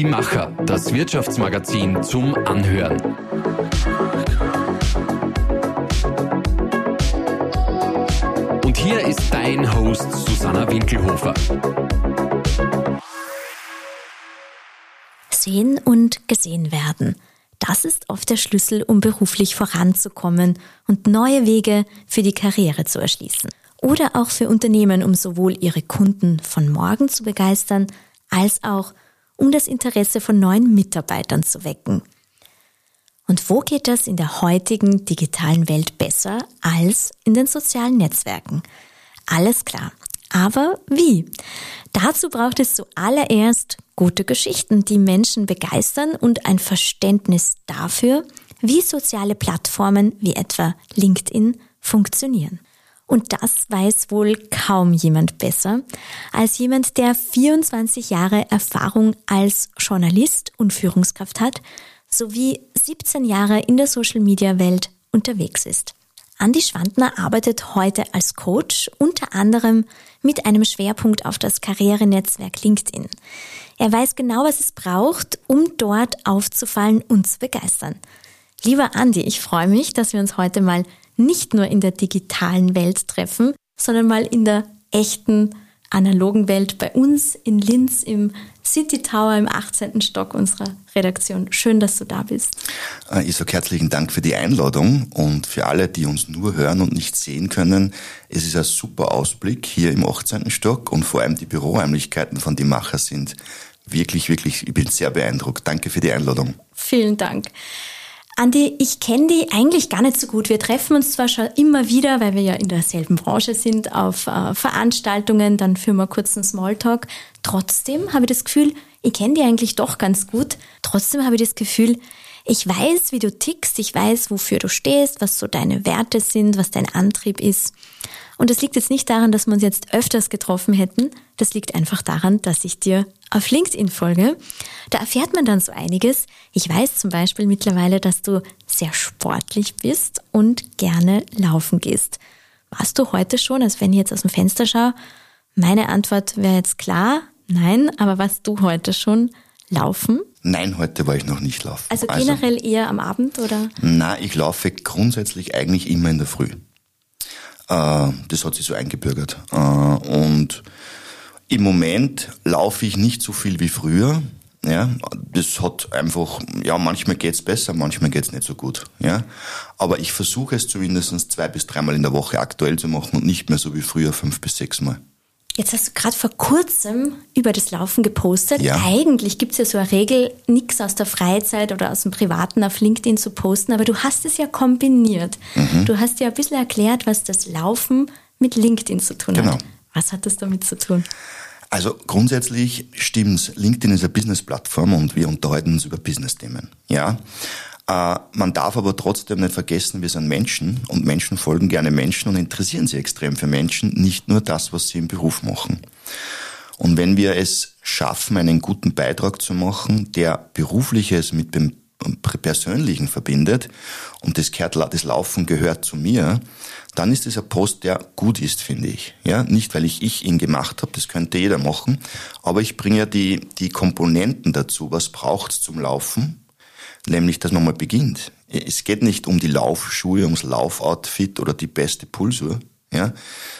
Die Macher, das Wirtschaftsmagazin zum Anhören. Und hier ist dein Host Susanna Winkelhofer. Sehen und gesehen werden. Das ist oft der Schlüssel, um beruflich voranzukommen und neue Wege für die Karriere zu erschließen. Oder auch für Unternehmen, um sowohl ihre Kunden von morgen zu begeistern, als auch um das Interesse von neuen Mitarbeitern zu wecken. Und wo geht das in der heutigen digitalen Welt besser als in den sozialen Netzwerken? Alles klar. Aber wie? Dazu braucht es zuallererst gute Geschichten, die Menschen begeistern und ein Verständnis dafür, wie soziale Plattformen wie etwa LinkedIn funktionieren. Und das weiß wohl kaum jemand besser als jemand, der 24 Jahre Erfahrung als Journalist und Führungskraft hat, sowie 17 Jahre in der Social-Media-Welt unterwegs ist. Andi Schwandner arbeitet heute als Coach, unter anderem mit einem Schwerpunkt auf das Karrierenetzwerk LinkedIn. Er weiß genau, was es braucht, um dort aufzufallen und zu begeistern. Lieber Andi, ich freue mich, dass wir uns heute mal nicht nur in der digitalen Welt treffen, sondern mal in der echten analogen Welt bei uns in Linz im City Tower im 18. Stock unserer Redaktion. Schön, dass du da bist. Äh, ich sage herzlichen Dank für die Einladung und für alle, die uns nur hören und nicht sehen können. Es ist ein super Ausblick hier im 18. Stock und vor allem die Büroräumlichkeiten von die Macher sind wirklich, wirklich, ich bin sehr beeindruckt. Danke für die Einladung. Vielen Dank. Andi, ich kenne die eigentlich gar nicht so gut. Wir treffen uns zwar schon immer wieder, weil wir ja in derselben Branche sind, auf äh, Veranstaltungen, dann führen wir kurz einen Smalltalk. Trotzdem habe ich das Gefühl, ich kenne die eigentlich doch ganz gut. Trotzdem habe ich das Gefühl, ich weiß, wie du tickst, ich weiß, wofür du stehst, was so deine Werte sind, was dein Antrieb ist. Und das liegt jetzt nicht daran, dass wir uns jetzt öfters getroffen hätten. Das liegt einfach daran, dass ich dir auf LinkedIn folge. Da erfährt man dann so einiges. Ich weiß zum Beispiel mittlerweile, dass du sehr sportlich bist und gerne laufen gehst. Warst du heute schon, als wenn ich jetzt aus dem Fenster schaue? Meine Antwort wäre jetzt klar, nein, aber warst du heute schon laufen? Nein, heute war ich noch nicht laufen. Also, also generell also, eher am Abend oder? Na, ich laufe grundsätzlich eigentlich immer in der Früh. Äh, das hat sich so eingebürgert. Äh, und im Moment laufe ich nicht so viel wie früher. Ja, das hat einfach, ja, manchmal geht's besser, manchmal geht's nicht so gut. Ja, aber ich versuche es zumindest zwei bis dreimal in der Woche aktuell zu machen und nicht mehr so wie früher fünf bis sechs Mal. Jetzt hast du gerade vor kurzem über das Laufen gepostet. Ja. Eigentlich gibt es ja so eine Regel, nichts aus der Freizeit oder aus dem Privaten auf LinkedIn zu posten, aber du hast es ja kombiniert. Mhm. Du hast ja ein bisschen erklärt, was das Laufen mit LinkedIn zu tun genau. hat. Was hat das damit zu tun? Also grundsätzlich stimmt's. LinkedIn ist eine Business-Plattform und wir unterhalten uns über Business-Themen. Ja. Äh, man darf aber trotzdem nicht vergessen, wir sind Menschen und Menschen folgen gerne Menschen und interessieren sich extrem für Menschen, nicht nur das, was sie im Beruf machen. Und wenn wir es schaffen, einen guten Beitrag zu machen, der berufliches mit dem Persönlichen verbindet und das, gehört, das Laufen gehört zu mir, dann ist es ein Post, der gut ist, finde ich. Ja, nicht weil ich, ich ihn gemacht habe, das könnte jeder machen, aber ich bringe ja die, die Komponenten dazu, was braucht's zum Laufen, nämlich, dass man mal beginnt. Es geht nicht um die Laufschuhe, ums Laufoutfit oder die beste Pulsuhr, ja,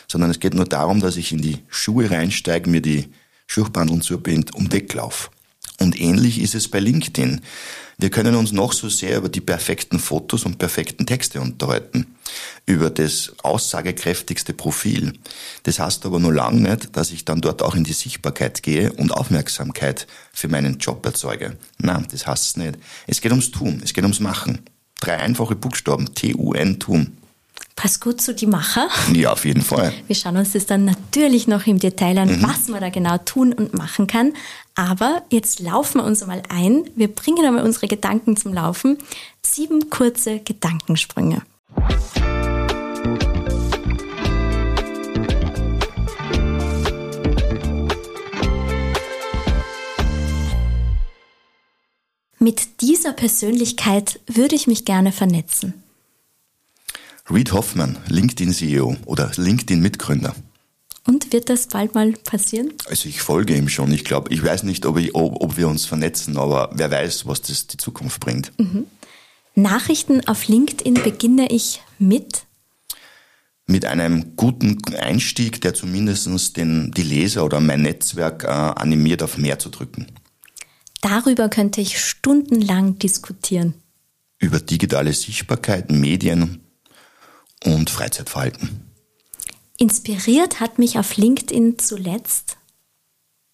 sondern es geht nur darum, dass ich in die Schuhe reinsteige, mir die Schuhbandeln zubind und weglauf. Und ähnlich ist es bei LinkedIn. Wir können uns noch so sehr über die perfekten Fotos und perfekten Texte unterhalten, über das aussagekräftigste Profil. Das heißt aber nur lang nicht, dass ich dann dort auch in die Sichtbarkeit gehe und Aufmerksamkeit für meinen Job erzeuge. Nein, das heißt es nicht. Es geht ums Tun, es geht ums Machen. Drei einfache Buchstaben, T-U-N, Tun passt gut zu die Macher. Ja, auf jeden Fall. Wir schauen uns das dann natürlich noch im Detail an, mhm. was man da genau tun und machen kann. Aber jetzt laufen wir uns einmal ein. Wir bringen einmal unsere Gedanken zum Laufen. Sieben kurze Gedankensprünge. Mit dieser Persönlichkeit würde ich mich gerne vernetzen. Reed Hoffman, LinkedIn-CEO oder LinkedIn-Mitgründer. Und wird das bald mal passieren? Also ich folge ihm schon. Ich glaube, ich weiß nicht, ob, ich, ob, ob, wir uns vernetzen, aber wer weiß, was das die Zukunft bringt. Mhm. Nachrichten auf LinkedIn beginne ich mit? Mit einem guten Einstieg, der zumindest den, die Leser oder mein Netzwerk äh, animiert, auf mehr zu drücken. Darüber könnte ich stundenlang diskutieren. Über digitale Sichtbarkeit, Medien und Freizeitverhalten. Inspiriert hat mich auf LinkedIn zuletzt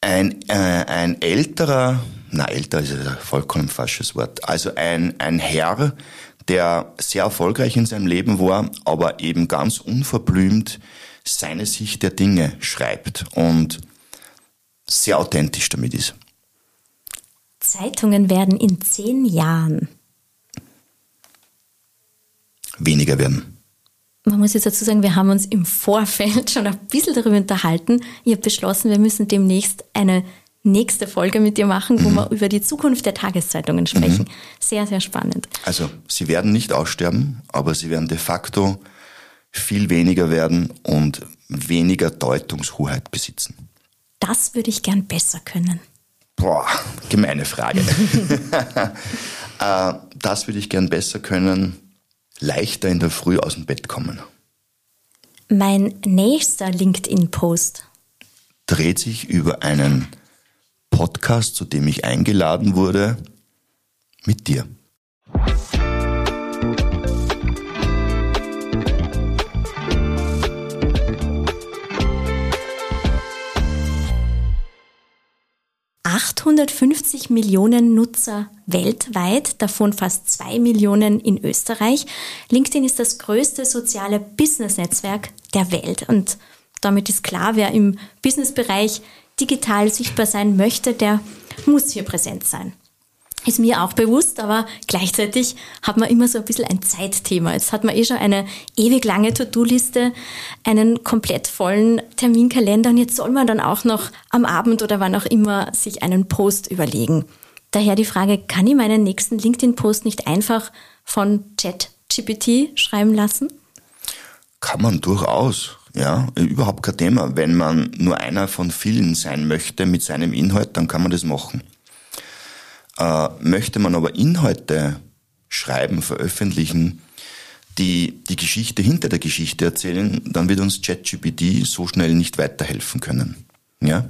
ein, äh, ein älterer, na älter ist ein vollkommen falsches Wort, also ein, ein Herr, der sehr erfolgreich in seinem Leben war, aber eben ganz unverblümt seine Sicht der Dinge schreibt und sehr authentisch damit ist. Zeitungen werden in zehn Jahren weniger werden man muss jetzt dazu sagen, wir haben uns im Vorfeld schon ein bisschen darüber unterhalten. Ich habe beschlossen, wir müssen demnächst eine nächste Folge mit dir machen, wo mhm. wir über die Zukunft der Tageszeitungen sprechen. Mhm. Sehr, sehr spannend. Also, sie werden nicht aussterben, aber sie werden de facto viel weniger werden und weniger Deutungshoheit besitzen. Das würde ich gern besser können. Boah, gemeine Frage. Äh, das würde ich gern besser können leichter in der Früh aus dem Bett kommen. Mein nächster LinkedIn-Post dreht sich über einen Podcast, zu dem ich eingeladen wurde, mit dir. 850 Millionen Nutzer weltweit, davon fast zwei Millionen in Österreich. LinkedIn ist das größte soziale Business-Netzwerk der Welt und damit ist klar, wer im Businessbereich digital sichtbar sein möchte, der muss hier präsent sein ist mir auch bewusst, aber gleichzeitig hat man immer so ein bisschen ein Zeitthema. Jetzt hat man eh schon eine ewig lange To-Do-Liste, einen komplett vollen Terminkalender und jetzt soll man dann auch noch am Abend oder wann auch immer sich einen Post überlegen. Daher die Frage, kann ich meinen nächsten LinkedIn-Post nicht einfach von ChatGPT schreiben lassen? Kann man durchaus. Ja, überhaupt kein Thema. Wenn man nur einer von vielen sein möchte mit seinem Inhalt, dann kann man das machen. Äh, möchte man aber Inhalte schreiben, veröffentlichen, die die Geschichte hinter der Geschichte erzählen, dann wird uns ChatGPT so schnell nicht weiterhelfen können. Ja?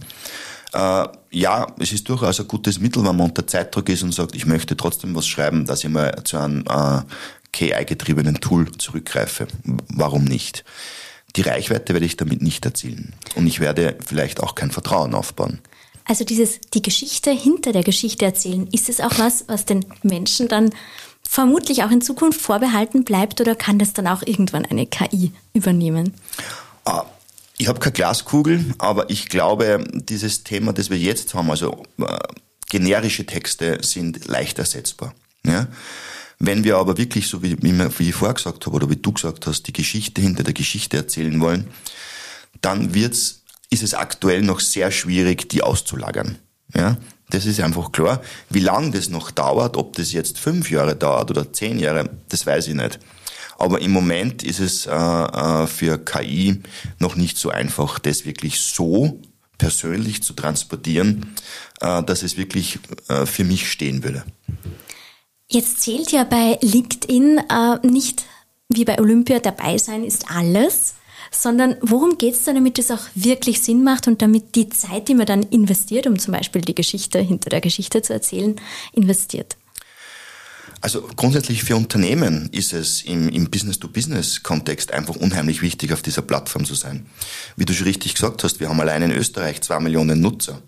Äh, ja, es ist durchaus ein gutes Mittel, wenn man unter Zeitdruck ist und sagt, ich möchte trotzdem was schreiben, dass ich mal zu einem äh, KI-getriebenen Tool zurückgreife. Warum nicht? Die Reichweite werde ich damit nicht erzielen. Und ich werde vielleicht auch kein Vertrauen aufbauen. Also dieses, die Geschichte hinter der Geschichte erzählen, ist es auch was, was den Menschen dann vermutlich auch in Zukunft vorbehalten bleibt oder kann das dann auch irgendwann eine KI übernehmen? Ah, ich habe keine Glaskugel, aber ich glaube, dieses Thema, das wir jetzt haben, also äh, generische Texte sind leicht ersetzbar. Ja? Wenn wir aber wirklich, so wie, wie ich vorher gesagt habe oder wie du gesagt hast, die Geschichte hinter der Geschichte erzählen wollen, dann wird's ist es aktuell noch sehr schwierig, die auszulagern. Ja, das ist einfach klar. Wie lange das noch dauert, ob das jetzt fünf Jahre dauert oder zehn Jahre, das weiß ich nicht. Aber im Moment ist es äh, äh für KI noch nicht so einfach, das wirklich so persönlich zu transportieren, äh, dass es wirklich äh, für mich stehen würde. Jetzt zählt ja bei LinkedIn äh, nicht wie bei Olympia dabei sein ist alles, sondern worum geht es da, damit es auch wirklich Sinn macht und damit die Zeit, die man dann investiert, um zum Beispiel die Geschichte hinter der Geschichte zu erzählen, investiert? Also grundsätzlich für Unternehmen ist es im, im Business-to-Business-Kontext einfach unheimlich wichtig, auf dieser Plattform zu sein. Wie du schon richtig gesagt hast, wir haben allein in Österreich zwei Millionen Nutzer.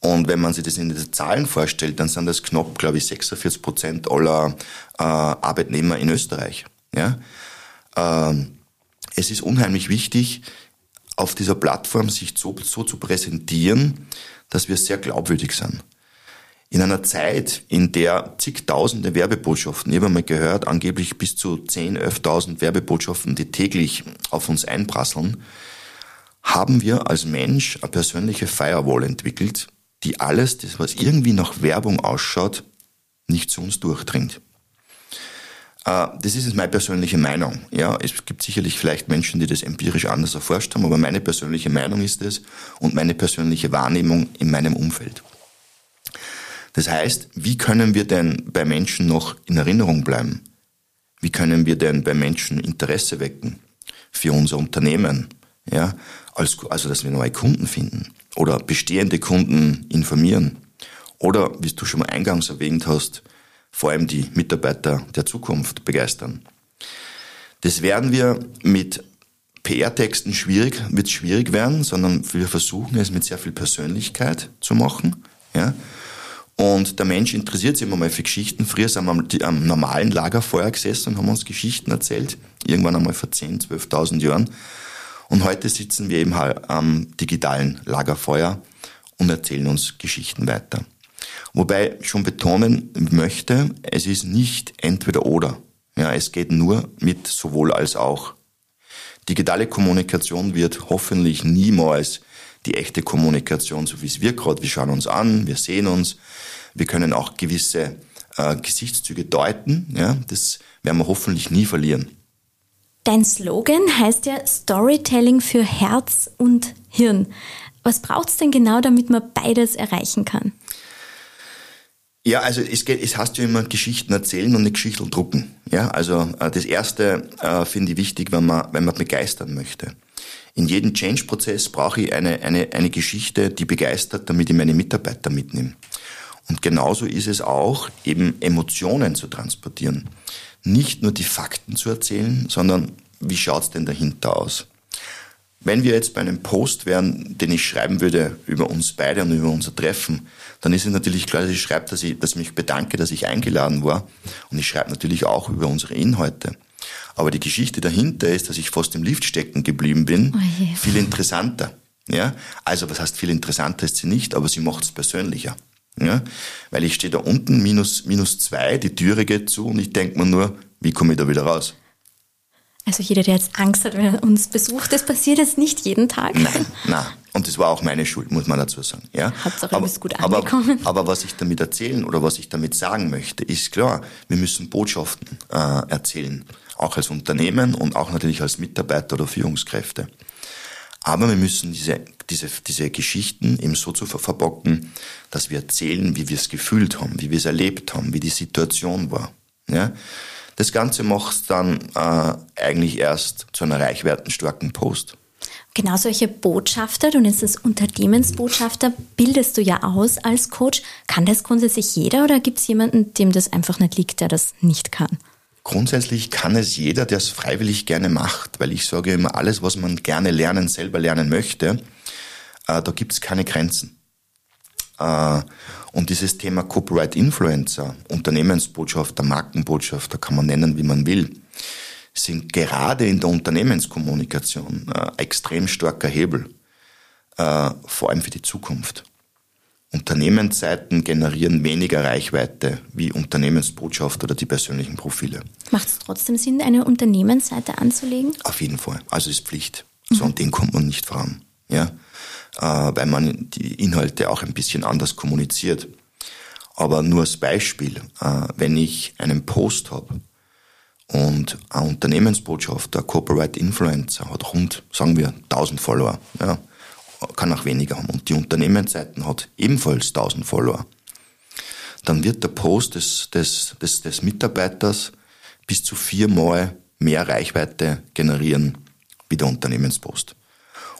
Und wenn man sich das in den Zahlen vorstellt, dann sind das knapp, glaube ich, 46 Prozent aller äh, Arbeitnehmer in Österreich. Ja? Ähm, es ist unheimlich wichtig, auf dieser Plattform sich so, so zu präsentieren, dass wir sehr glaubwürdig sind. In einer Zeit, in der zigtausende Werbebotschaften, ich habe mal gehört, angeblich bis zu 10, 11.000 Werbebotschaften, die täglich auf uns einprasseln, haben wir als Mensch eine persönliche Firewall entwickelt, die alles, das was irgendwie nach Werbung ausschaut, nicht zu uns durchdringt. Äh, das ist meine persönliche Meinung. Ja, es gibt sicherlich vielleicht Menschen, die das empirisch anders erforscht haben, aber meine persönliche Meinung ist es und meine persönliche Wahrnehmung in meinem Umfeld. Das heißt, wie können wir denn bei Menschen noch in Erinnerung bleiben? Wie können wir denn bei Menschen Interesse wecken für unser Unternehmen? Ja, also, dass wir neue Kunden finden oder bestehende Kunden informieren. Oder, wie du schon mal eingangs erwähnt hast, vor allem die Mitarbeiter der Zukunft begeistern. Das werden wir mit PR-Texten schwierig, wird schwierig werden, sondern wir versuchen es mit sehr viel Persönlichkeit zu machen. Ja? Und der Mensch interessiert sich immer mal für Geschichten. Früher sind wir am, am normalen Lagerfeuer gesessen und haben uns Geschichten erzählt. Irgendwann einmal vor 10.000, 12.000 Jahren. Und heute sitzen wir eben halt am digitalen Lagerfeuer und erzählen uns Geschichten weiter. Wobei ich schon betonen möchte, es ist nicht entweder oder. Ja, es geht nur mit sowohl als auch. Digitale Kommunikation wird hoffentlich niemals die echte Kommunikation, so wie es wir gerade, wir schauen uns an, wir sehen uns, wir können auch gewisse äh, Gesichtszüge deuten, ja, das werden wir hoffentlich nie verlieren. Dein Slogan heißt ja Storytelling für Herz und Hirn. Was braucht es denn genau, damit man beides erreichen kann? Ja, also es geht, es heißt ja immer Geschichten erzählen und nicht Geschichten drucken. Ja, also äh, das erste äh, finde ich wichtig, wenn man, wenn man begeistern möchte. In jedem Change-Prozess brauche ich eine, eine, eine Geschichte, die begeistert, damit ich meine Mitarbeiter mitnehme. Und genauso ist es auch, eben Emotionen zu transportieren. Nicht nur die Fakten zu erzählen, sondern wie schaut's denn dahinter aus? Wenn wir jetzt bei einem Post wären, den ich schreiben würde über uns beide und über unser Treffen, dann ist es natürlich klar, dass ich schreibe, dass ich, dass ich mich bedanke, dass ich eingeladen war. Und ich schreibe natürlich auch über unsere Inhalte. Aber die Geschichte dahinter ist, dass ich fast im Lift stecken geblieben bin, oh viel interessanter. Ja, also was heißt viel interessanter ist sie nicht, aber sie macht es persönlicher. Ja, weil ich stehe da unten, minus, minus zwei, die Türe geht zu und ich denke mir nur, wie komme ich da wieder raus? Also jeder, der jetzt Angst hat, wenn er uns besucht, das passiert jetzt nicht jeden Tag. Nein, nein. Und das war auch meine Schuld, muss man dazu sagen. Ja? Hauptsache, aber, du bist gut angekommen. Aber, aber, was ich damit erzählen oder was ich damit sagen möchte, ist klar, wir müssen Botschaften äh, erzählen. Auch als Unternehmen und auch natürlich als Mitarbeiter oder Führungskräfte. Aber wir müssen diese, diese, diese Geschichten eben so zu verbocken, dass wir erzählen, wie wir es gefühlt haben, wie wir es erlebt haben, wie die Situation war. Ja? Das Ganze macht dann äh, eigentlich erst zu einer reichwertenstarken Post. Genau solche Botschafter, du nennst es Unternehmensbotschafter, bildest du ja aus als Coach. Kann das grundsätzlich jeder oder gibt es jemanden, dem das einfach nicht liegt, der das nicht kann? Grundsätzlich kann es jeder, der es freiwillig gerne macht, weil ich sage immer, alles, was man gerne lernen, selber lernen möchte, äh, da gibt es keine Grenzen. Äh, und dieses Thema Corporate Influencer, Unternehmensbotschafter, Markenbotschafter, kann man nennen, wie man will, sind gerade in der Unternehmenskommunikation äh, extrem starker Hebel, äh, vor allem für die Zukunft. Unternehmensseiten generieren weniger Reichweite wie Unternehmensbotschaft oder die persönlichen Profile. Macht es trotzdem Sinn, eine Unternehmensseite anzulegen? Auf jeden Fall. Also ist Pflicht. Mhm. So an den kommt man nicht voran. Ja? Äh, weil man die Inhalte auch ein bisschen anders kommuniziert. Aber nur als Beispiel, äh, wenn ich einen Post habe, und ein Unternehmensbotschafter, ein Corporate Influencer hat rund, sagen wir, 1000 Follower. Ja, kann auch weniger haben. Und die Unternehmensseiten hat ebenfalls 1000 Follower. Dann wird der Post des, des, des, des Mitarbeiters bis zu viermal mehr Reichweite generieren wie der Unternehmenspost.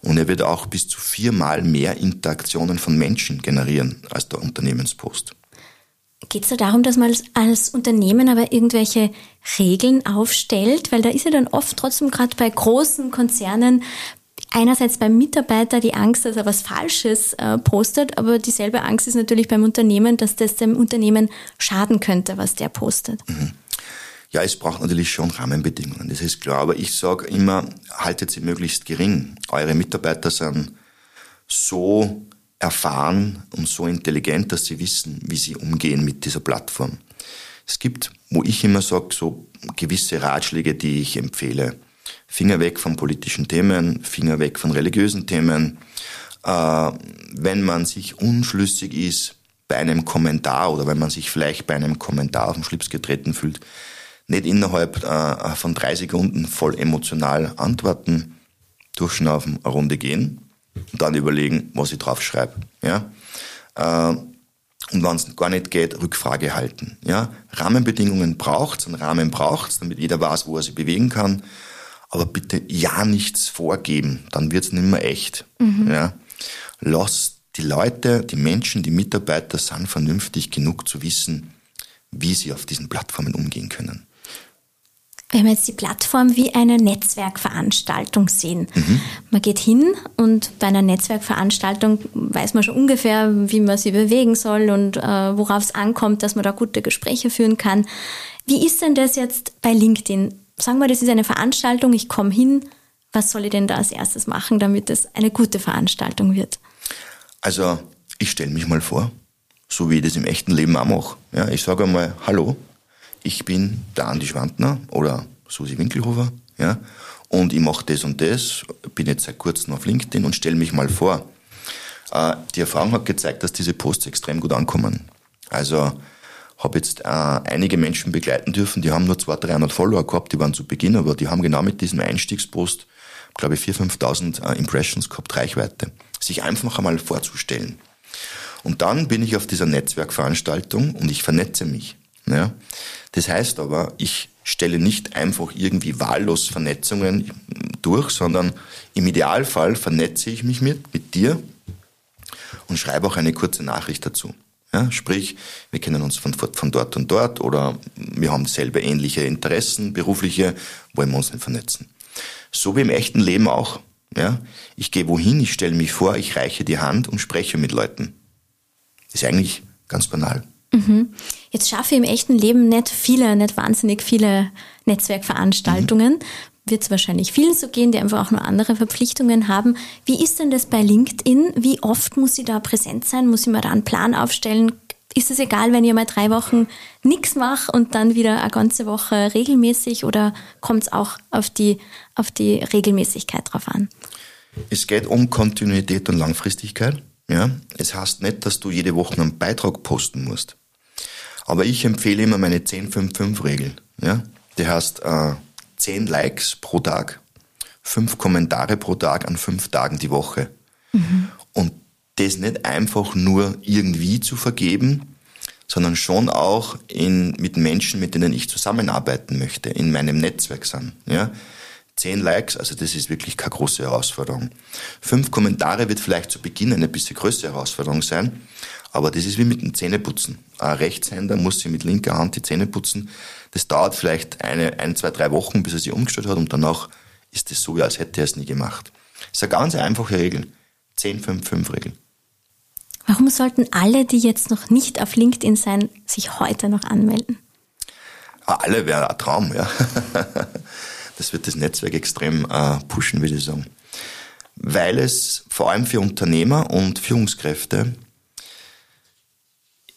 Und er wird auch bis zu viermal mehr Interaktionen von Menschen generieren als der Unternehmenspost. Geht es da darum, dass man als, als, Unternehmen aber irgendwelche Regeln aufstellt? Weil da ist ja dann oft trotzdem gerade bei großen Konzernen einerseits beim Mitarbeiter die Angst, dass er was Falsches äh, postet, aber dieselbe Angst ist natürlich beim Unternehmen, dass das dem Unternehmen schaden könnte, was der postet. Mhm. Ja, es braucht natürlich schon Rahmenbedingungen, das ist klar. Aber ich sage immer, haltet sie möglichst gering. Eure Mitarbeiter sind so erfahren und so intelligent, dass sie wissen, wie sie umgehen mit dieser Plattform. Es gibt, wo ich immer sage, so gewisse Ratschläge, die ich empfehle. Finger weg von politischen Themen, Finger weg von religiösen Themen. Äh, wenn man sich unschlüssig ist bei einem Kommentar oder wenn man sich vielleicht bei einem Kommentar auf den Schlips getreten fühlt, nicht innerhalb äh, von drei Sekunden voll emotional antworten, durchschnaufen, eine Runde gehen und dann überlegen, was ich drauf schreibe. Ja? Äh, und wenn es gar nicht geht, Rückfrage halten. Ja? Rahmenbedingungen braucht's, einen Rahmen braucht's, damit jeder weiß, wo er sich bewegen kann. Aber bitte ja nichts vorgeben, dann wird's nicht mehr echt. Mhm. Ja? Lass die Leute, die Menschen, die Mitarbeiter sind vernünftig genug zu wissen, wie sie auf diesen Plattformen umgehen können. Wenn wir jetzt die Plattform wie eine Netzwerkveranstaltung sehen. Mhm. Man geht hin und bei einer Netzwerkveranstaltung weiß man schon ungefähr, wie man sie bewegen soll und äh, worauf es ankommt, dass man da gute Gespräche führen kann. Wie ist denn das jetzt bei LinkedIn? Sagen wir, das ist eine Veranstaltung, ich komme hin. Was soll ich denn da als erstes machen, damit es eine gute Veranstaltung wird? Also, ich stelle mich mal vor, so wie ich das im echten Leben auch mache. Ja, ich sage einmal, hallo, ich bin der Andi Schwantner oder Susi Winkelhofer, ja, und ich mache das und das, bin jetzt seit kurzem auf LinkedIn und stelle mich mal vor. Äh, die Erfahrung hat gezeigt, dass diese Posts extrem gut ankommen. Also habe jetzt äh, einige Menschen begleiten dürfen, die haben nur 200, 300 Follower gehabt, die waren zu Beginn, aber die haben genau mit diesem Einstiegspost, glaube ich, 4.000, 5.000 äh, Impressions gehabt, Reichweite. Sich einfach einmal vorzustellen. Und dann bin ich auf dieser Netzwerkveranstaltung und ich vernetze mich. Ja. Das heißt aber, ich stelle nicht einfach irgendwie wahllos Vernetzungen durch, sondern im Idealfall vernetze ich mich mit, mit dir und schreibe auch eine kurze Nachricht dazu. Ja, sprich, wir kennen uns von, von dort und dort oder wir haben selber ähnliche Interessen, berufliche, wollen wir uns nicht vernetzen. So wie im echten Leben auch. Ja, ich gehe wohin, ich stelle mich vor, ich reiche die Hand und spreche mit Leuten. Ist eigentlich ganz banal. Mhm. Jetzt schaffe ich im echten Leben nicht viele, nicht wahnsinnig viele Netzwerkveranstaltungen. Mhm. Wird es wahrscheinlich vielen so gehen, die einfach auch nur andere Verpflichtungen haben. Wie ist denn das bei LinkedIn? Wie oft muss ich da präsent sein? Muss ich mir da einen Plan aufstellen? Ist es egal, wenn ich mal drei Wochen nichts mache und dann wieder eine ganze Woche regelmäßig oder kommt es auch auf die, auf die Regelmäßigkeit drauf an? Es geht um Kontinuität und Langfristigkeit. Ja? Es heißt nicht, dass du jede Woche einen Beitrag posten musst. Aber ich empfehle immer meine 10-5-5-Regel. Ja? Die heißt äh, 10 Likes pro Tag, 5 Kommentare pro Tag an 5 Tagen die Woche. Mhm. Und das nicht einfach nur irgendwie zu vergeben, sondern schon auch in, mit Menschen, mit denen ich zusammenarbeiten möchte, in meinem Netzwerk sind. Ja? Zehn Likes, also das ist wirklich keine große Herausforderung. Fünf Kommentare wird vielleicht zu Beginn eine bisschen größere Herausforderung sein, aber das ist wie mit dem Zähneputzen. Ein Rechtshänder muss sich mit linker Hand die Zähne putzen. Das dauert vielleicht eine, ein, zwei, drei Wochen, bis er sich umgestellt hat und danach ist es so, als hätte er es nie gemacht. Das ist eine ganz einfache Regel. 10-5-5-Regel. Warum sollten alle, die jetzt noch nicht auf LinkedIn sein, sich heute noch anmelden? Ah, alle wäre ein Traum, ja. Das wird das Netzwerk extrem äh, pushen, würde ich sagen. Weil es vor allem für Unternehmer und Führungskräfte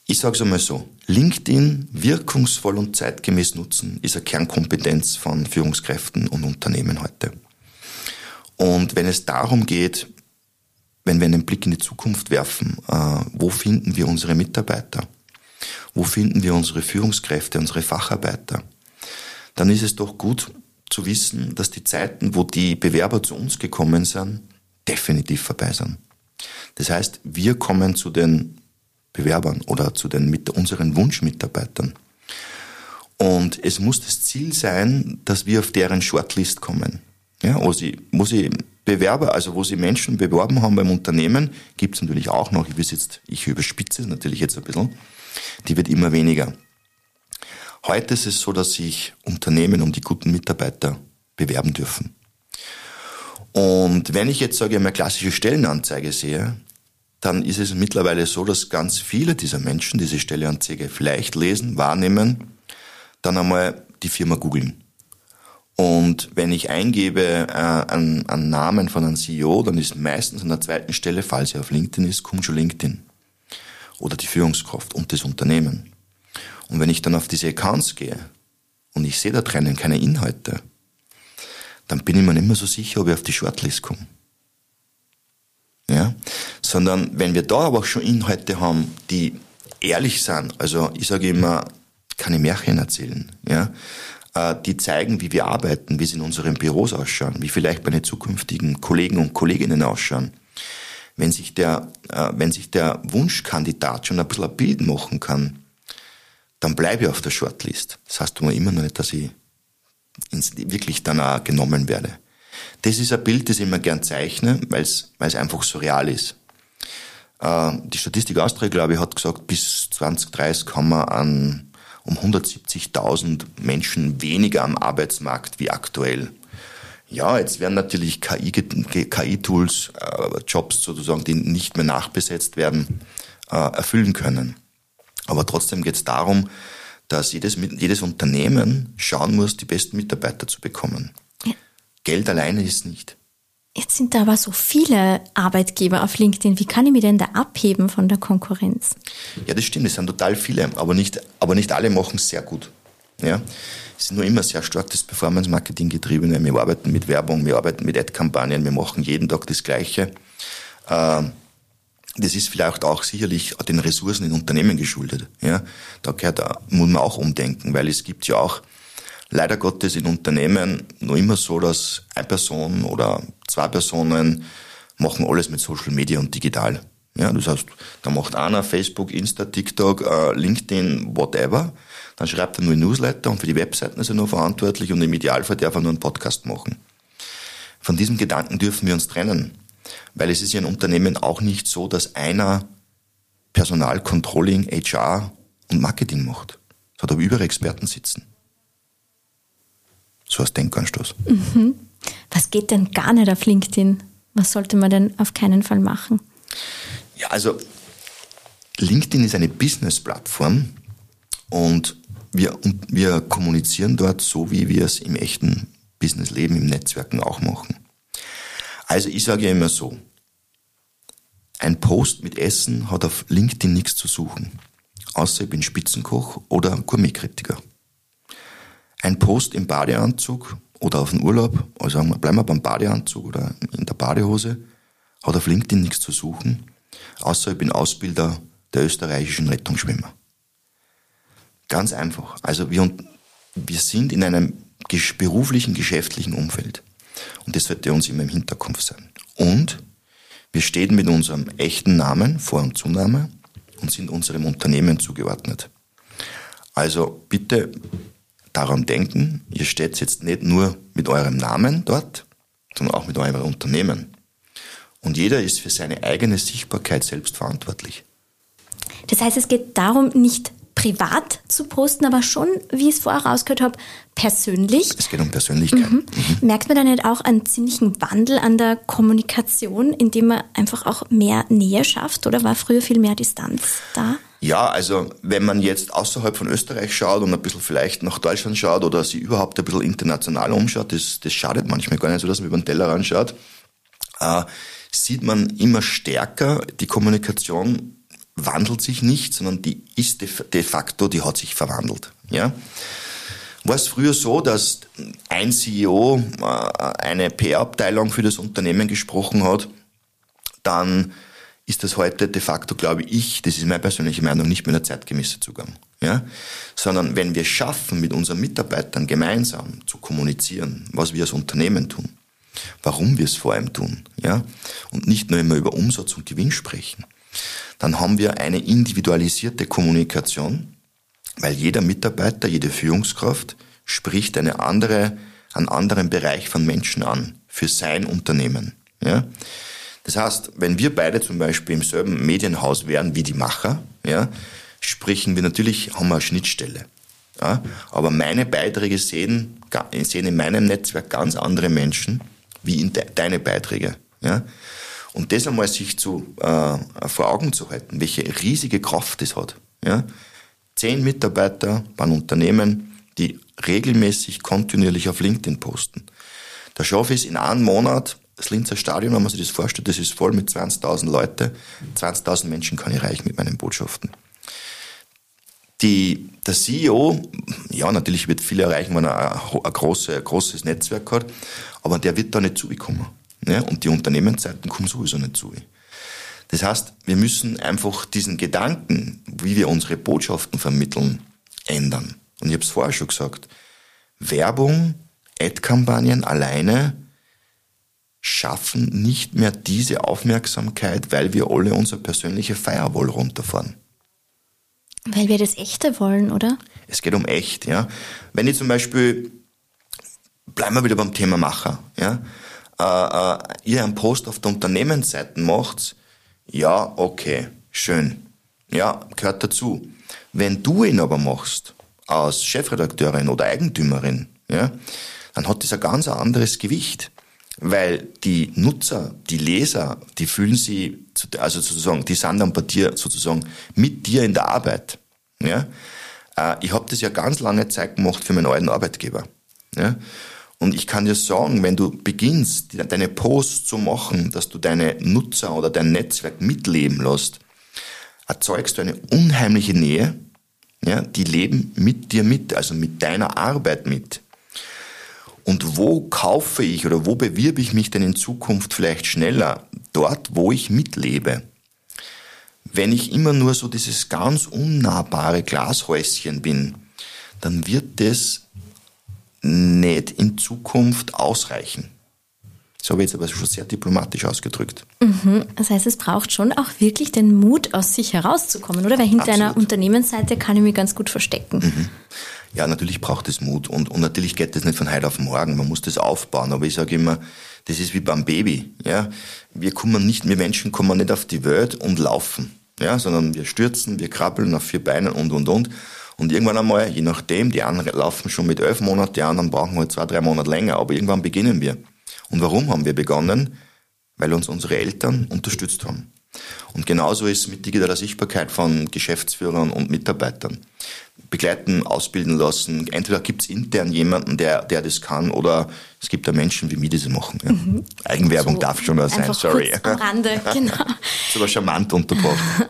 ich sage es einmal so, LinkedIn wirkungsvoll und zeitgemäß nutzen ist eine Kernkompetenz von Führungskräften und Unternehmen heute. Und wenn es darum geht, wenn wir einen Blick in die Zukunft werfen, äh, wo finden wir unsere Mitarbeiter? Wo finden wir unsere Führungskräfte, unsere Facharbeiter? Dann ist es doch gut zu wissen, dass die Zeiten, wo die Bewerber zu uns gekommen sind, definitiv vorbei sind. Das heißt, wir kommen zu den Bewerbern oder zu den mit unseren Wunschmitarbeitern. Und es muss das Ziel sein, dass wir auf deren Shortlist kommen. Ja, wo sie, wo sie Bewerber, also wo sie Menschen beworben haben beim Unternehmen, gibt es natürlich auch noch, ich, jetzt, ich überspitze es natürlich jetzt ein bisschen, die wird immer weniger. Heute ist es so, dass sich Unternehmen um die guten Mitarbeiter bewerben dürfen. Und wenn ich jetzt, sage ich mal, klassische Stellenanzeige sehe, dann ist es mittlerweile so, dass ganz viele dieser Menschen diese Stelleanzeige vielleicht lesen, wahrnehmen, dann einmal die Firma googeln. Und wenn ich eingebe äh, einen, einen Namen von einem CEO, dann ist meistens an der zweiten Stelle, falls er auf LinkedIn ist, kommt schon LinkedIn. Oder die Führungskraft und das Unternehmen. Und wenn ich dann auf diese Accounts gehe und ich sehe da drinnen keine Inhalte, dann bin ich mir nicht mehr so sicher, ob ich auf die Shortlist komme. Ja, sondern wenn wir da aber auch schon Inhalte haben, die ehrlich sind, also ich sage immer, keine Märchen erzählen, ja, äh, die zeigen, wie wir arbeiten, wie es in unseren Büros ausschauen, wie vielleicht meine zukünftigen Kollegen und Kolleginnen ausschauen. Wenn sich der, äh, wenn sich der Wunschkandidat schon ein bisschen ein Bild machen kann, dann bleibe ich auf der Shortlist. Das heißt aber immer noch nicht, dass ich wirklich dann auch genommen werde. Das ist ein Bild, das ich immer gern zeichne, weil es einfach so real ist. Äh, die Statistik Austria, glaube ich, hat gesagt, bis 2030 kann man an um 170.000 Menschen weniger am Arbeitsmarkt wie aktuell. Ja, jetzt werden natürlich KI-Tools äh, Jobs sozusagen, die nicht mehr nachbesetzt werden, äh, erfüllen können. Aber trotzdem geht es darum, dass jedes, jedes Unternehmen schauen muss, die besten Mitarbeiter zu bekommen. Ja. Geld alleine ist nicht. Jetzt sind da aber so viele Arbeitgeber auf LinkedIn. Wie kann ich mich denn da abheben von der Konkurrenz? Ja, das stimmt. Es sind total viele, aber nicht, aber nicht alle machen es sehr gut. Ja, es ist nur immer sehr stark das Performance-Marketing getriebene. Wir arbeiten mit Werbung, wir arbeiten mit Ad-Kampagnen, wir machen jeden Tag das Gleiche. Ähm, das ist vielleicht auch sicherlich den Ressourcen in Unternehmen geschuldet. Ja, da gehört, da muss man auch umdenken, weil es gibt ja auch leider Gottes in Unternehmen nur immer so, dass eine Person oder zwei Personen machen alles mit Social Media und digital. Ja, das heißt, da macht einer Facebook, Insta, TikTok, äh, LinkedIn, whatever. Dann schreibt er nur ein Newsletter und für die Webseiten ist er nur verantwortlich und im Idealfall darf er nur einen Podcast machen. Von diesem Gedanken dürfen wir uns trennen. Weil es ist ja in Unternehmen auch nicht so, dass einer Personal, Controlling, HR und Marketing macht. Es hat aber über Experten sitzen. So als Denkanstoß. Mhm. Was geht denn gar nicht auf LinkedIn? Was sollte man denn auf keinen Fall machen? Ja, also LinkedIn ist eine Business-Plattform und wir, und wir kommunizieren dort so, wie wir es im echten Businessleben, im Netzwerken auch machen. Also ich sage ja immer so, ein Post mit Essen hat auf LinkedIn nichts zu suchen, außer ich bin Spitzenkoch oder Gourmetkritiker. Ein Post im Badeanzug oder auf dem Urlaub, also bleiben wir beim Badeanzug oder in der Badehose, hat auf LinkedIn nichts zu suchen, außer ich bin Ausbilder der österreichischen Rettungsschwimmer. Ganz einfach. Also wir, wir sind in einem beruflichen, geschäftlichen Umfeld. Und das sollte uns immer im Hinterkopf sein. Und wir stehen mit unserem echten Namen, Vor- und Zunahme, und sind unserem Unternehmen zugeordnet. Also bitte daran denken, ihr steht jetzt nicht nur mit eurem Namen dort, sondern auch mit eurem Unternehmen. Und jeder ist für seine eigene Sichtbarkeit selbst verantwortlich. Das heißt, es geht darum, nicht privat zu posten, aber schon, wie ich es vorher rausgehört habe, persönlich. Es geht um Persönlichkeit. Mhm. Mhm. Merkt man da nicht auch einen ziemlichen Wandel an der Kommunikation, indem man einfach auch mehr Nähe schafft? Oder war früher viel mehr Distanz da? Ja, also wenn man jetzt außerhalb von Österreich schaut und ein bisschen vielleicht nach Deutschland schaut oder sich überhaupt ein bisschen international umschaut, das, das schadet manchmal gar nicht so, dass man über den Teller anschaut, äh, sieht man immer stärker die Kommunikation wandelt sich nicht, sondern die ist de facto, die hat sich verwandelt. Ja? War es früher so, dass ein CEO äh, eine PR-Abteilung für das Unternehmen gesprochen hat, dann ist das heute de facto, glaube ich, das ist meine persönliche Meinung, nicht mehr der zeitgemäße Zugang. Ja? Sondern wenn wir schaffen, mit unseren Mitarbeitern gemeinsam zu kommunizieren, was wir als Unternehmen tun, warum wir es vor allem tun, ja, und nicht nur immer über Umsatz und Gewinn sprechen, dann haben wir eine individualisierte Kommunikation, weil jeder Mitarbeiter, jede Führungskraft spricht eine andere, einen anderen Bereich von Menschen an für sein Unternehmen. Ja? Das heißt, wenn wir beide zum Beispiel im selben Medienhaus wären wie die Macher, ja, sprechen wir natürlich, haben wir eine Schnittstelle. Ja? Aber meine Beiträge sehen, sehen in meinem Netzwerk ganz andere Menschen wie in de, deine Beiträge. Ja? Und das einmal sich zu, äh, vor Augen zu halten, welche riesige Kraft das hat. Ja? Zehn Mitarbeiter bei einem Unternehmen, die regelmäßig, kontinuierlich auf LinkedIn posten. Da schaffe ich es in einem Monat, das Linzer Stadion, wenn man sich das vorstellt, das ist voll mit 20.000 Leute. 20.000 Menschen kann ich erreichen mit meinen Botschaften. Die, der CEO, ja, natürlich wird viele erreichen, wenn er ein, ein, große, ein großes Netzwerk hat, aber der wird da nicht zugekommen. Ja, und die Unternehmenszeiten kommen sowieso nicht zu. Das heißt, wir müssen einfach diesen Gedanken, wie wir unsere Botschaften vermitteln, ändern. Und ich habe es vorher schon gesagt, Werbung, Ad-Kampagnen alleine schaffen nicht mehr diese Aufmerksamkeit, weil wir alle unsere persönliche Firewall runterfahren. Weil wir das Echte wollen, oder? Es geht um echt, ja. Wenn ich zum Beispiel, bleiben wir wieder beim Thema Macher, ja, äh, äh, ihr einen Post auf der Unternehmensseite macht, ja, okay, schön, ja, gehört dazu. Wenn du ihn aber machst, als Chefredakteurin oder Eigentümerin, ja, dann hat das ein ganz anderes Gewicht. Weil die Nutzer, die Leser, die fühlen sie, also sozusagen, die sind dann bei dir sozusagen mit dir in der Arbeit. Ja? Äh, ich habe das ja ganz lange Zeit gemacht für meinen alten Arbeitgeber. Ja? Und ich kann dir sagen, wenn du beginnst, deine Posts zu machen, dass du deine Nutzer oder dein Netzwerk mitleben lässt, erzeugst du eine unheimliche Nähe. Ja? Die leben mit dir mit, also mit deiner Arbeit mit. Und wo kaufe ich oder wo bewirbe ich mich denn in Zukunft vielleicht schneller? Dort, wo ich mitlebe. Wenn ich immer nur so dieses ganz unnahbare Glashäuschen bin, dann wird das nicht in Zukunft ausreichen. So habe ich jetzt aber schon sehr diplomatisch ausgedrückt. Mhm. Das heißt, es braucht schon auch wirklich den Mut, aus sich herauszukommen, oder? Weil hinter Absolut. einer Unternehmensseite kann ich mich ganz gut verstecken. Mhm. Ja, natürlich braucht es Mut und, und natürlich geht das nicht von heute auf morgen. Man muss das aufbauen. Aber ich sage immer, das ist wie beim Baby. Ja, wir kommen nicht, wir Menschen kommen nicht auf die Welt und laufen, ja, sondern wir stürzen, wir krabbeln auf vier Beinen und und und. Und irgendwann einmal, je nachdem, die einen laufen schon mit elf Monaten, die anderen brauchen halt zwei, drei Monate länger, aber irgendwann beginnen wir. Und warum haben wir begonnen? Weil uns unsere Eltern unterstützt haben. Und genauso ist es mit digitaler Sichtbarkeit von Geschäftsführern und Mitarbeitern begleiten, ausbilden lassen. Entweder gibt es intern jemanden, der, der das kann, oder es gibt da Menschen wie mir, die das machen. Ja. Mhm. Eigenwerbung so darf schon mal sein, sorry. am Rande, genau. ist aber charmant unterbrochen.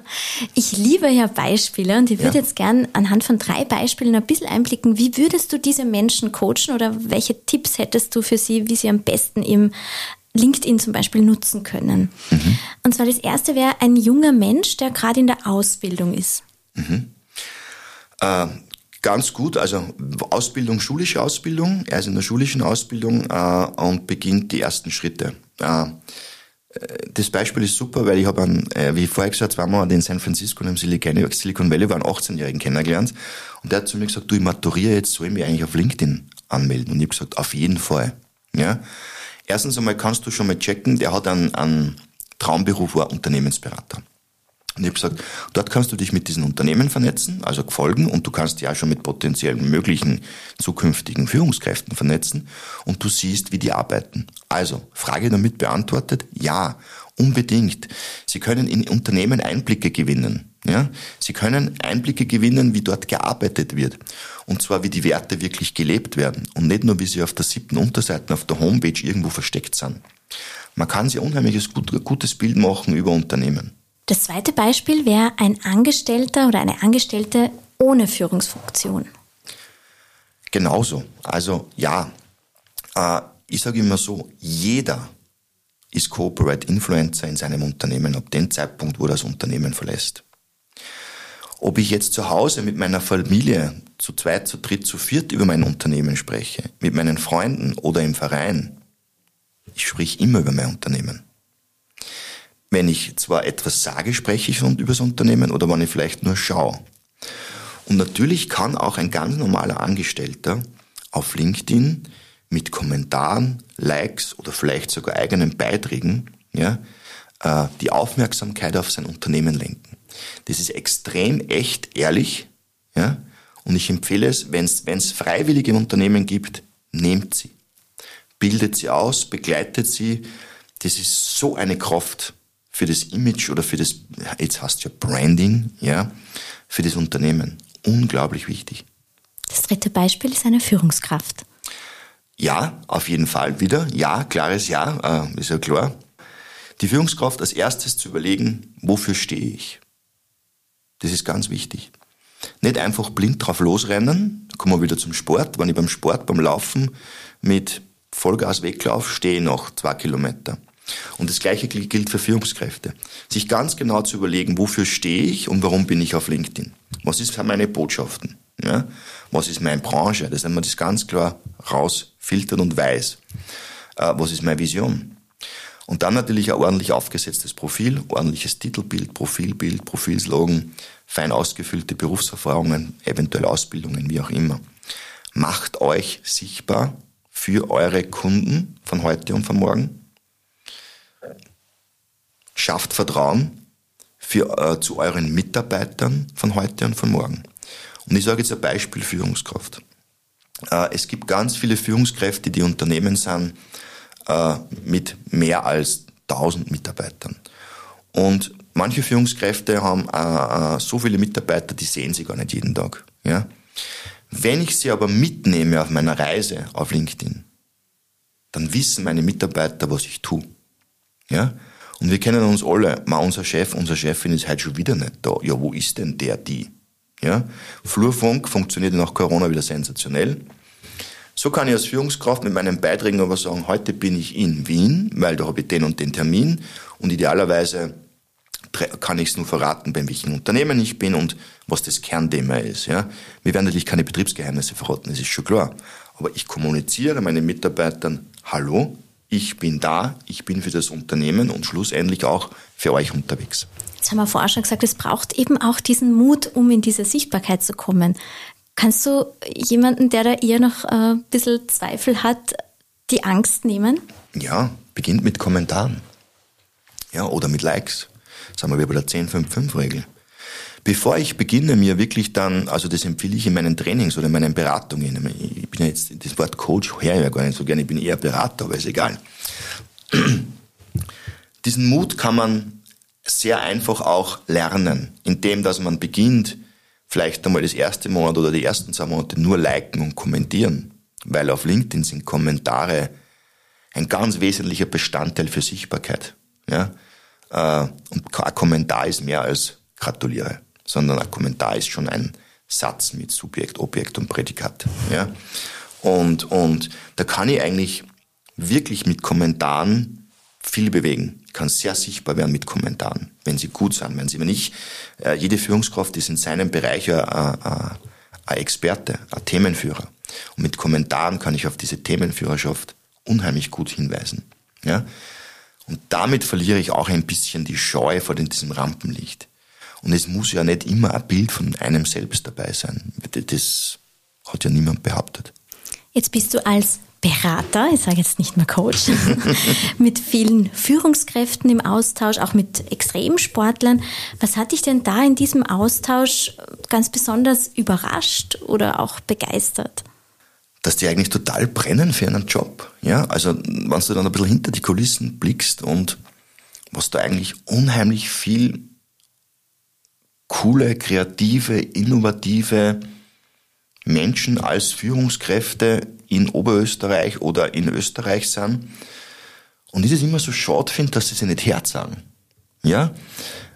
Ich liebe ja Beispiele und ich würde ja. jetzt gern anhand von drei Beispielen ein bisschen einblicken. Wie würdest du diese Menschen coachen oder welche Tipps hättest du für sie, wie sie am besten im LinkedIn zum Beispiel nutzen können? Mhm. Und zwar das erste wäre ein junger Mensch, der gerade in der Ausbildung ist. Mhm. Äh, ganz gut, also Ausbildung, schulische Ausbildung. Er ist in der schulischen Ausbildung äh, und beginnt die ersten Schritte. Äh, das Beispiel ist super, weil ich habe, äh, wie vorher gesagt, zweimal in San Francisco und im Silicon Valley waren 18-Jährigen kennengelernt und der hat zu mir gesagt, du, ich maturiere jetzt, soll ich mich eigentlich auf LinkedIn anmelden? Und ich habe gesagt, auf jeden Fall. Ja? Erstens einmal kannst du schon mal checken, der hat einen, einen Traumberuf, war Unternehmensberater. Und ich habe gesagt, dort kannst du dich mit diesen Unternehmen vernetzen, also folgen, und du kannst auch schon mit potenziellen möglichen zukünftigen Führungskräften vernetzen und du siehst, wie die arbeiten. Also, Frage damit beantwortet, ja, unbedingt. Sie können in Unternehmen Einblicke gewinnen. Ja? Sie können Einblicke gewinnen, wie dort gearbeitet wird. Und zwar, wie die Werte wirklich gelebt werden. Und nicht nur, wie sie auf der siebten Unterseite auf der Homepage irgendwo versteckt sind. Man kann sich unheimliches gutes Bild machen über Unternehmen. Das zweite Beispiel wäre ein Angestellter oder eine Angestellte ohne Führungsfunktion. Genauso. Also ja, äh, ich sage immer so, jeder ist Corporate Influencer in seinem Unternehmen ab dem Zeitpunkt, wo er das Unternehmen verlässt. Ob ich jetzt zu Hause mit meiner Familie zu zweit, zu dritt, zu viert über mein Unternehmen spreche, mit meinen Freunden oder im Verein, ich sprich immer über mein Unternehmen. Wenn ich zwar etwas sage, spreche ich über das Unternehmen oder wenn ich vielleicht nur schaue. Und natürlich kann auch ein ganz normaler Angestellter auf LinkedIn mit Kommentaren, Likes oder vielleicht sogar eigenen Beiträgen ja, äh, die Aufmerksamkeit auf sein Unternehmen lenken. Das ist extrem echt, ehrlich. Ja, und ich empfehle es, wenn es freiwillige Unternehmen gibt, nehmt sie. Bildet sie aus, begleitet sie. Das ist so eine Kraft für das Image oder für das, jetzt hast du ja Branding, ja, für das Unternehmen. Unglaublich wichtig. Das dritte Beispiel ist eine Führungskraft. Ja, auf jeden Fall wieder. Ja, klares Ja, äh, ist ja klar. Die Führungskraft als erstes zu überlegen, wofür stehe ich? Das ist ganz wichtig. Nicht einfach blind drauf losrennen, kommen wir wieder zum Sport. Wenn ich beim Sport, beim Laufen mit Vollgas weglaufe, stehe ich noch zwei Kilometer. Und das Gleiche gilt für Führungskräfte. Sich ganz genau zu überlegen, wofür stehe ich und warum bin ich auf LinkedIn? Was ist meine Botschaften? Ja? Was ist meine Branche? Das haben wir das ganz klar rausfiltert und weiß. Äh, was ist meine Vision? Und dann natürlich ein ordentlich aufgesetztes Profil, ordentliches Titelbild, Profilbild, Profilslogan, fein ausgefüllte Berufserfahrungen, eventuell Ausbildungen, wie auch immer. Macht euch sichtbar für eure Kunden von heute und von morgen. Schafft Vertrauen für, äh, zu euren Mitarbeitern von heute und von morgen. Und ich sage jetzt ein Beispiel Führungskraft. Äh, es gibt ganz viele Führungskräfte, die Unternehmen sind äh, mit mehr als 1000 Mitarbeitern. Und manche Führungskräfte haben äh, äh, so viele Mitarbeiter, die sehen sie gar nicht jeden Tag. Ja? Wenn ich sie aber mitnehme auf meiner Reise auf LinkedIn, dann wissen meine Mitarbeiter, was ich tue. Ja? Und wir kennen uns alle, mal unser Chef, unsere Chefin ist heute schon wieder nicht da. Ja, wo ist denn der, die? Ja? Flurfunk funktioniert nach Corona wieder sensationell. So kann ich als Führungskraft mit meinen Beiträgen aber sagen, heute bin ich in Wien, weil da habe ich den und den Termin und idealerweise kann ich es nur verraten, bei welchem Unternehmen ich bin und was das Kernthema ist. Ja. Wir werden natürlich keine Betriebsgeheimnisse verraten, das ist schon klar. Aber ich kommuniziere meinen Mitarbeitern, hallo, ich bin da, ich bin für das Unternehmen und schlussendlich auch für euch unterwegs. Jetzt haben wir vorher schon gesagt, es braucht eben auch diesen Mut, um in diese Sichtbarkeit zu kommen. Kannst du jemanden, der da eher noch äh, ein bisschen Zweifel hat, die Angst nehmen? Ja, beginnt mit Kommentaren. Ja, oder mit Likes. Sagen wir, wir bei der 10-5-5-Regel. Bevor ich beginne, mir wirklich dann, also das empfehle ich in meinen Trainings oder in meinen Beratungen. Ich bin ja jetzt, das Wort Coach her ja gar nicht so gerne, ich bin eher Berater, aber ist egal. Diesen Mut kann man sehr einfach auch lernen, indem dass man beginnt, vielleicht einmal das erste Monat oder die ersten zwei Monate nur liken und kommentieren, weil auf LinkedIn sind Kommentare ein ganz wesentlicher Bestandteil für Sichtbarkeit. Ja? Äh, und ein Kommentar ist mehr als gratuliere, sondern ein Kommentar ist schon ein Satz mit Subjekt, Objekt und Prädikat. Ja? Und, und da kann ich eigentlich wirklich mit Kommentaren viel bewegen kann sehr sichtbar werden mit Kommentaren, wenn sie gut sind, wenn sie, wenn ich, äh, jede Führungskraft ist in seinem Bereich ein, ein, ein Experte, ein Themenführer. Und mit Kommentaren kann ich auf diese Themenführerschaft unheimlich gut hinweisen. Ja? Und damit verliere ich auch ein bisschen die Scheu vor diesem Rampenlicht. Und es muss ja nicht immer ein Bild von einem selbst dabei sein. Das hat ja niemand behauptet. Jetzt bist du als Berater, ich sage jetzt nicht mehr Coach, mit vielen Führungskräften im Austausch, auch mit Extremsportlern. Was hat dich denn da in diesem Austausch ganz besonders überrascht oder auch begeistert? Dass die eigentlich total brennen für einen Job. Ja, also wenn du dann ein bisschen hinter die Kulissen blickst und was da eigentlich unheimlich viel coole, kreative, innovative Menschen als Führungskräfte in Oberösterreich oder in Österreich sind. Und ich das immer so schade finde, dass sie sich nicht herzagen. Ja?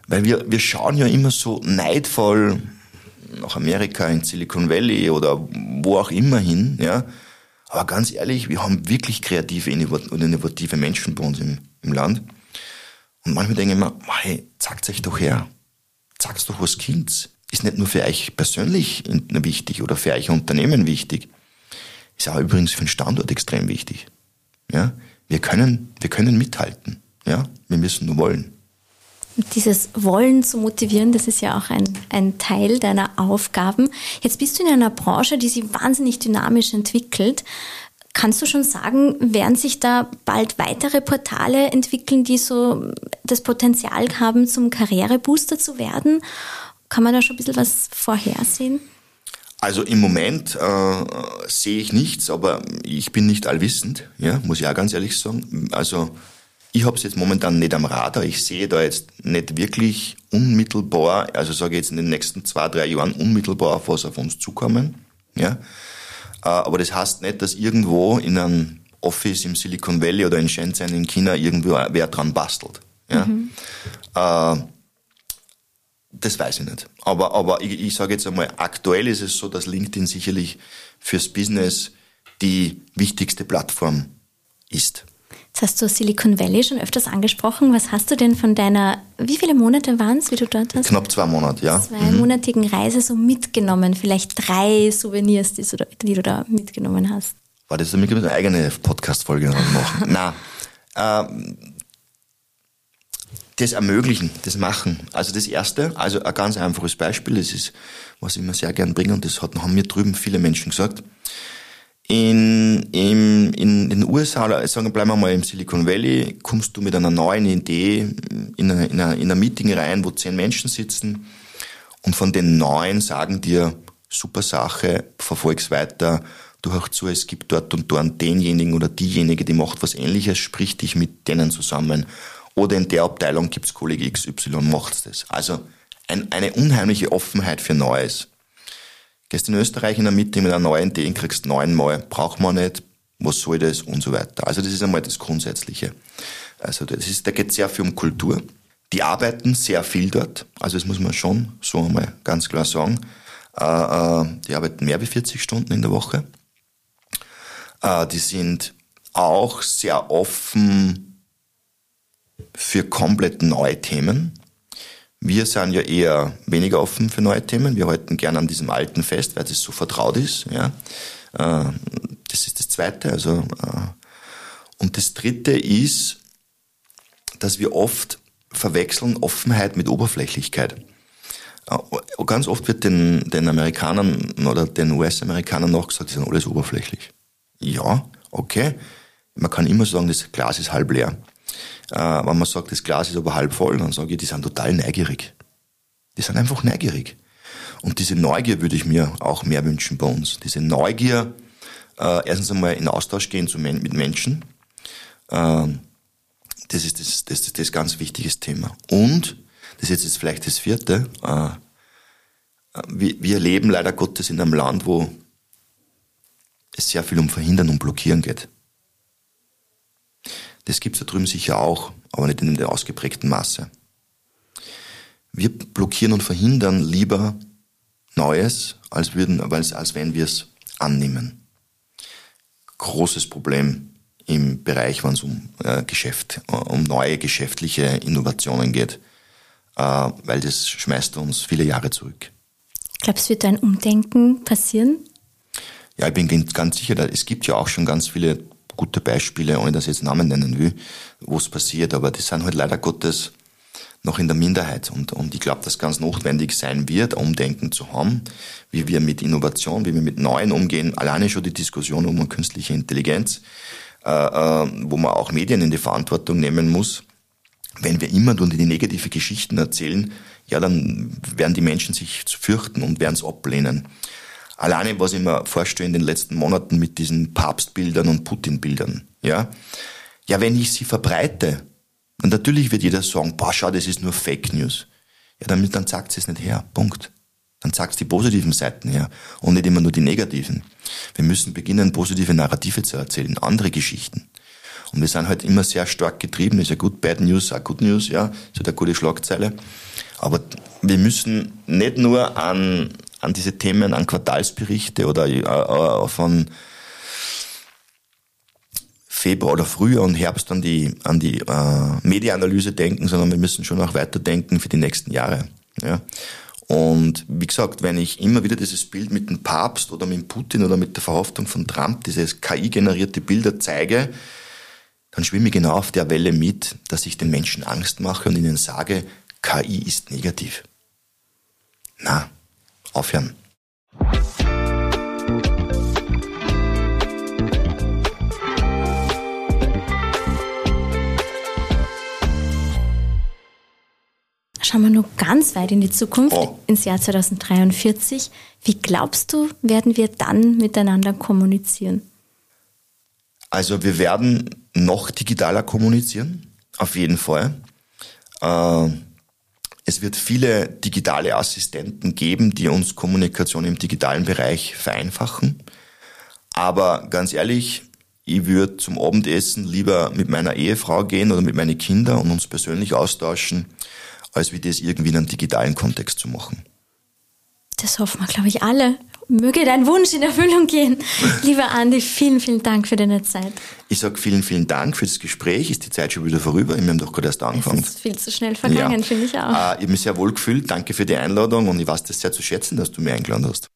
Weil wir, wir schauen ja immer so neidvoll nach Amerika, in Silicon Valley oder wo auch immer hin, ja. Aber ganz ehrlich, wir haben wirklich kreative und innovative Menschen bei uns im, im Land. Und manchmal denke ich mir, hey, zeigt euch doch her. Zeigt doch was Kinds. Ist nicht nur für euch persönlich wichtig oder für euch Unternehmen wichtig. Ist auch übrigens für den Standort extrem wichtig. Ja, wir können, wir können mithalten. Ja, wir müssen nur wollen. Dieses Wollen zu motivieren, das ist ja auch ein, ein Teil deiner Aufgaben. Jetzt bist du in einer Branche, die sich wahnsinnig dynamisch entwickelt. Kannst du schon sagen, werden sich da bald weitere Portale entwickeln, die so das Potenzial haben, zum Karrierebooster zu werden? Kann man da schon ein bisschen was vorhersehen? Also im Moment äh, sehe ich nichts, aber ich bin nicht allwissend, ja, muss ich auch ganz ehrlich sagen. Also ich habe es jetzt momentan nicht am Radar. Ich sehe da jetzt nicht wirklich unmittelbar, also sage ich jetzt in den nächsten zwei, drei Jahren unmittelbar auf was auf uns zukommen. Ja. Äh, aber das heißt nicht, dass irgendwo in einem Office im Silicon Valley oder in Shenzhen in China irgendwo wer dran bastelt. Ja. Mhm. Äh, das weiß ich nicht. Aber, aber ich, ich sage jetzt einmal, aktuell ist es so, dass LinkedIn sicherlich fürs Business die wichtigste Plattform ist. Jetzt hast du Silicon Valley schon öfters angesprochen. Was hast du denn von deiner, wie viele Monate waren es, wie du dort hast? Knapp zwei Monate, ja. Zweimonatigen mhm. Reise so mitgenommen? Vielleicht drei Souvenirs, die du, die du da mitgenommen hast? War das damit eine eigene Podcast-Folge machen? Nein. Ähm, das ermöglichen, das machen. Also das erste, also ein ganz einfaches Beispiel, das ist, was ich immer sehr gern bringe, und das hat, haben mir drüben viele Menschen gesagt. In, in, in den USA, sagen, bleiben wir mal im Silicon Valley, kommst du mit einer neuen Idee in ein in eine, in eine Meeting rein, wo zehn Menschen sitzen und von den neun sagen dir, super Sache, verfolg's weiter, du hör zu, es gibt dort und dort denjenigen oder diejenige, die macht was ähnliches, sprich dich mit denen zusammen. Oder in der Abteilung gibt's Kollege XY, macht's das. Also ein, eine unheimliche Offenheit für Neues. Gehst in Österreich in einer Mitte mit einer neuen Idee, kriegst neunmal, braucht man nicht, was soll das und so weiter. Also das ist einmal das Grundsätzliche. Also das ist, da geht sehr viel um Kultur. Die arbeiten sehr viel dort, also das muss man schon so einmal ganz klar sagen. Äh, äh, die arbeiten mehr wie 40 Stunden in der Woche. Äh, die sind auch sehr offen für komplett neue Themen. Wir sind ja eher weniger offen für neue Themen. Wir halten gern an diesem Alten fest, weil das so vertraut ist. Ja. Äh, das ist das Zweite. Also, äh, und das Dritte ist, dass wir oft verwechseln Offenheit mit Oberflächlichkeit. Äh, ganz oft wird den, den Amerikanern oder den US-Amerikanern nachgesagt, die sind alles oberflächlich. Ja, okay. Man kann immer sagen, das Glas ist halb leer. Äh, wenn man sagt, das Glas ist aber halb voll, dann sage ich, die sind total neugierig. Die sind einfach neugierig. Und diese Neugier würde ich mir auch mehr wünschen bei uns. Diese Neugier, äh, erstens einmal in Austausch gehen mit Menschen. Äh, das ist das, das, das, das ganz wichtiges Thema. Und, das ist jetzt vielleicht das vierte, äh, wir, wir leben leider Gottes in einem Land, wo es sehr viel um Verhindern und Blockieren geht. Das gibt es da drüben sicher auch, aber nicht in der ausgeprägten Masse. Wir blockieren und verhindern lieber Neues, als, würden, als, als wenn wir es annehmen. Großes Problem im Bereich, wenn es um äh, Geschäft, äh, um neue geschäftliche Innovationen geht, äh, weil das schmeißt uns viele Jahre zurück. Glaubst du, wird ein Umdenken passieren? Ja, ich bin ganz sicher, es gibt ja auch schon ganz viele gute Beispiele, ohne dass ich jetzt Namen nennen will, wo es passiert, aber die sind halt leider Gottes noch in der Minderheit. Und, und ich glaube, dass ganz notwendig sein wird, Umdenken zu haben, wie wir mit Innovation, wie wir mit Neuen umgehen. Alleine schon die Diskussion um künstliche Intelligenz, äh, äh, wo man auch Medien in die Verantwortung nehmen muss. Wenn wir immer nur die negative Geschichten erzählen, ja, dann werden die Menschen sich fürchten und werden es ablehnen. Alleine, was ich mir vorstelle in den letzten Monaten mit diesen Papstbildern und Putin-Bildern, ja. Ja, wenn ich sie verbreite, dann natürlich wird jeder sagen, boah, schau, das ist nur Fake News. Ja, dann, dann sagt sie es nicht her. Punkt. Dann sagt die positiven Seiten her und nicht immer nur die negativen. Wir müssen beginnen, positive Narrative zu erzählen, andere Geschichten. Und wir sind halt immer sehr stark getrieben. Ist ja gut, Bad News, auch Good News, ja. Ist halt eine gute Schlagzeile. Aber wir müssen nicht nur an, an diese Themen, an Quartalsberichte oder äh, äh, von Februar oder Frühjahr und Herbst an die, an die äh, Medienanalyse denken, sondern wir müssen schon auch weiterdenken für die nächsten Jahre. Ja. Und wie gesagt, wenn ich immer wieder dieses Bild mit dem Papst oder mit Putin oder mit der Verhaftung von Trump, dieses KI-generierte Bilder zeige, dann schwimme ich genau auf der Welle mit, dass ich den Menschen Angst mache und ihnen sage, KI ist negativ. Na, aufhören. Schauen wir nur ganz weit in die Zukunft, oh. ins Jahr 2043. Wie glaubst du, werden wir dann miteinander kommunizieren? Also wir werden noch digitaler kommunizieren, auf jeden Fall. Äh, es wird viele digitale Assistenten geben, die uns Kommunikation im digitalen Bereich vereinfachen. Aber ganz ehrlich, ich würde zum Abendessen lieber mit meiner Ehefrau gehen oder mit meinen Kindern und uns persönlich austauschen, als wie das irgendwie in einem digitalen Kontext zu machen. Das hoffen wir, glaube ich, alle. Möge dein Wunsch in Erfüllung gehen. Lieber Andi, vielen, vielen Dank für deine Zeit. Ich sage vielen, vielen Dank für das Gespräch. Ist die Zeit schon wieder vorüber? Wir haben doch gerade erst angefangen. Es ist viel zu schnell vergangen, ja. finde ich auch. Äh, ich habe mich sehr wohl gefühlt. Danke für die Einladung und ich weiß das sehr zu schätzen, dass du mich eingeladen hast.